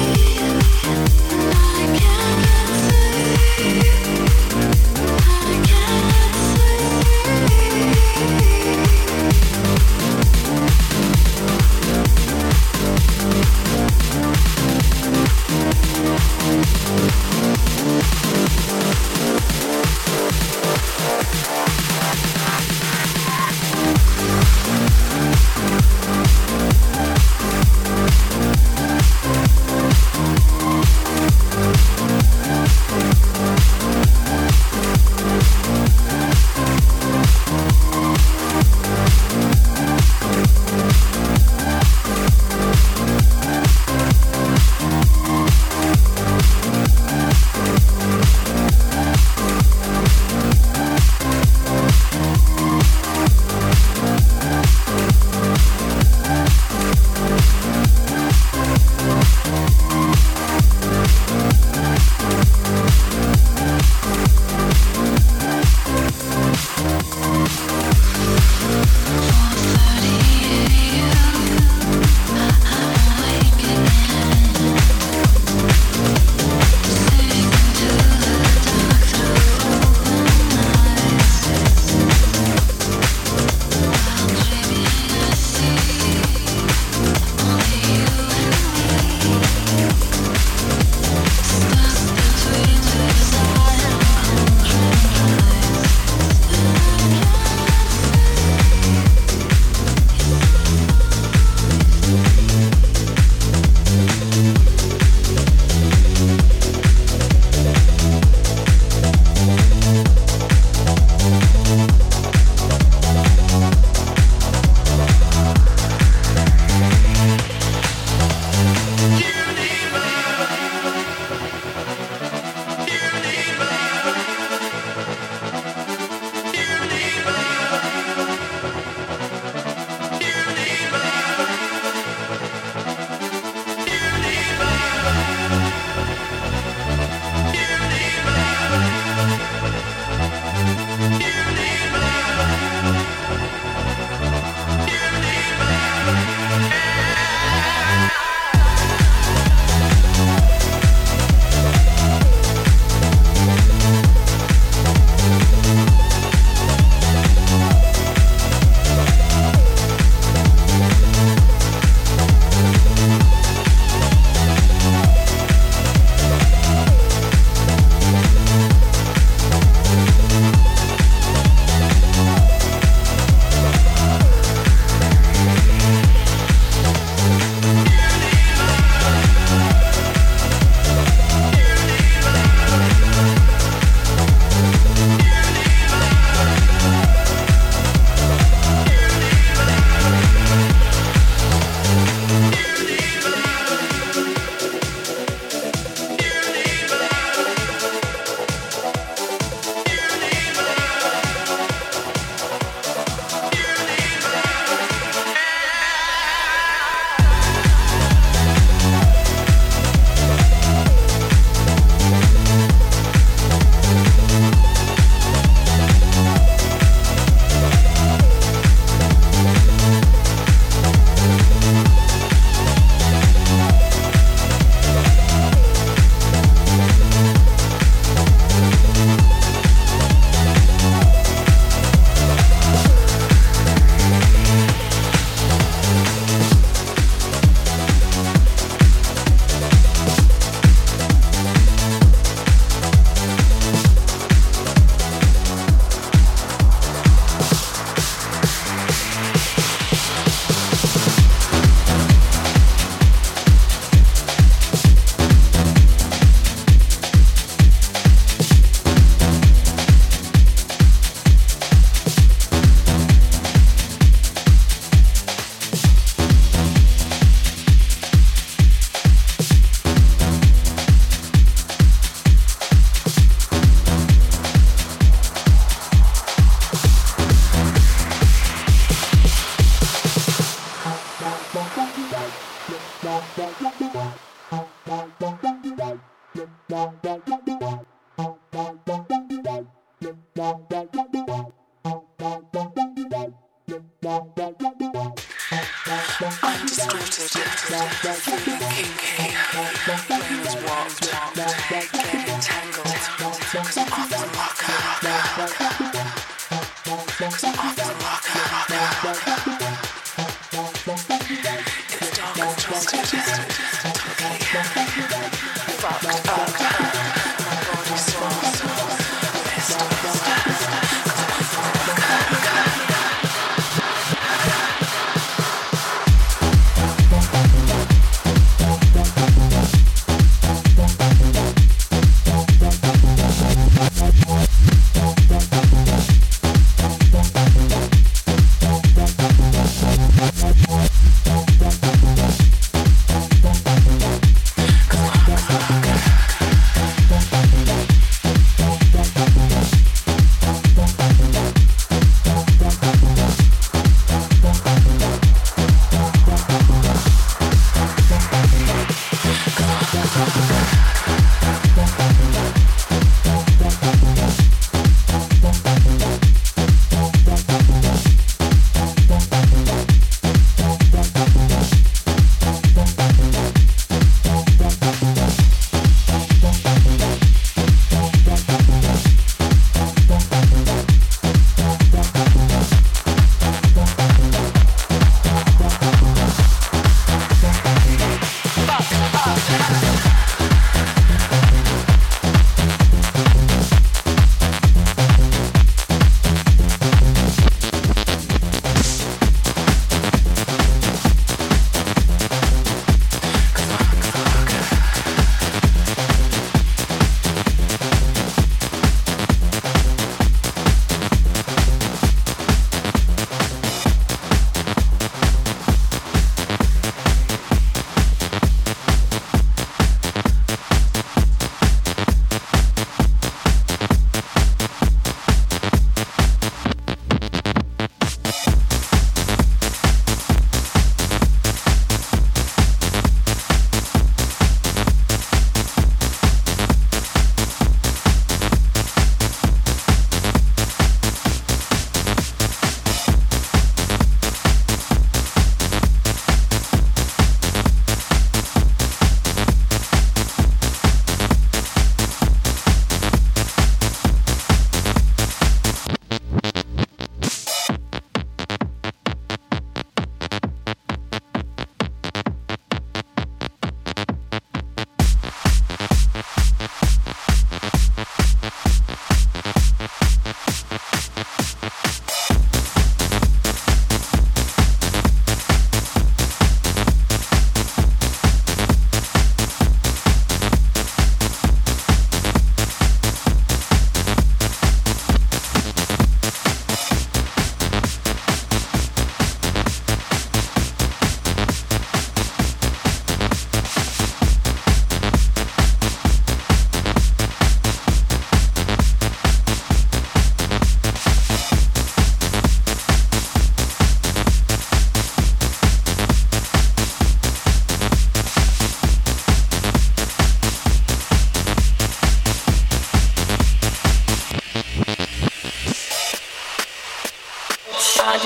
you. Flex, flex,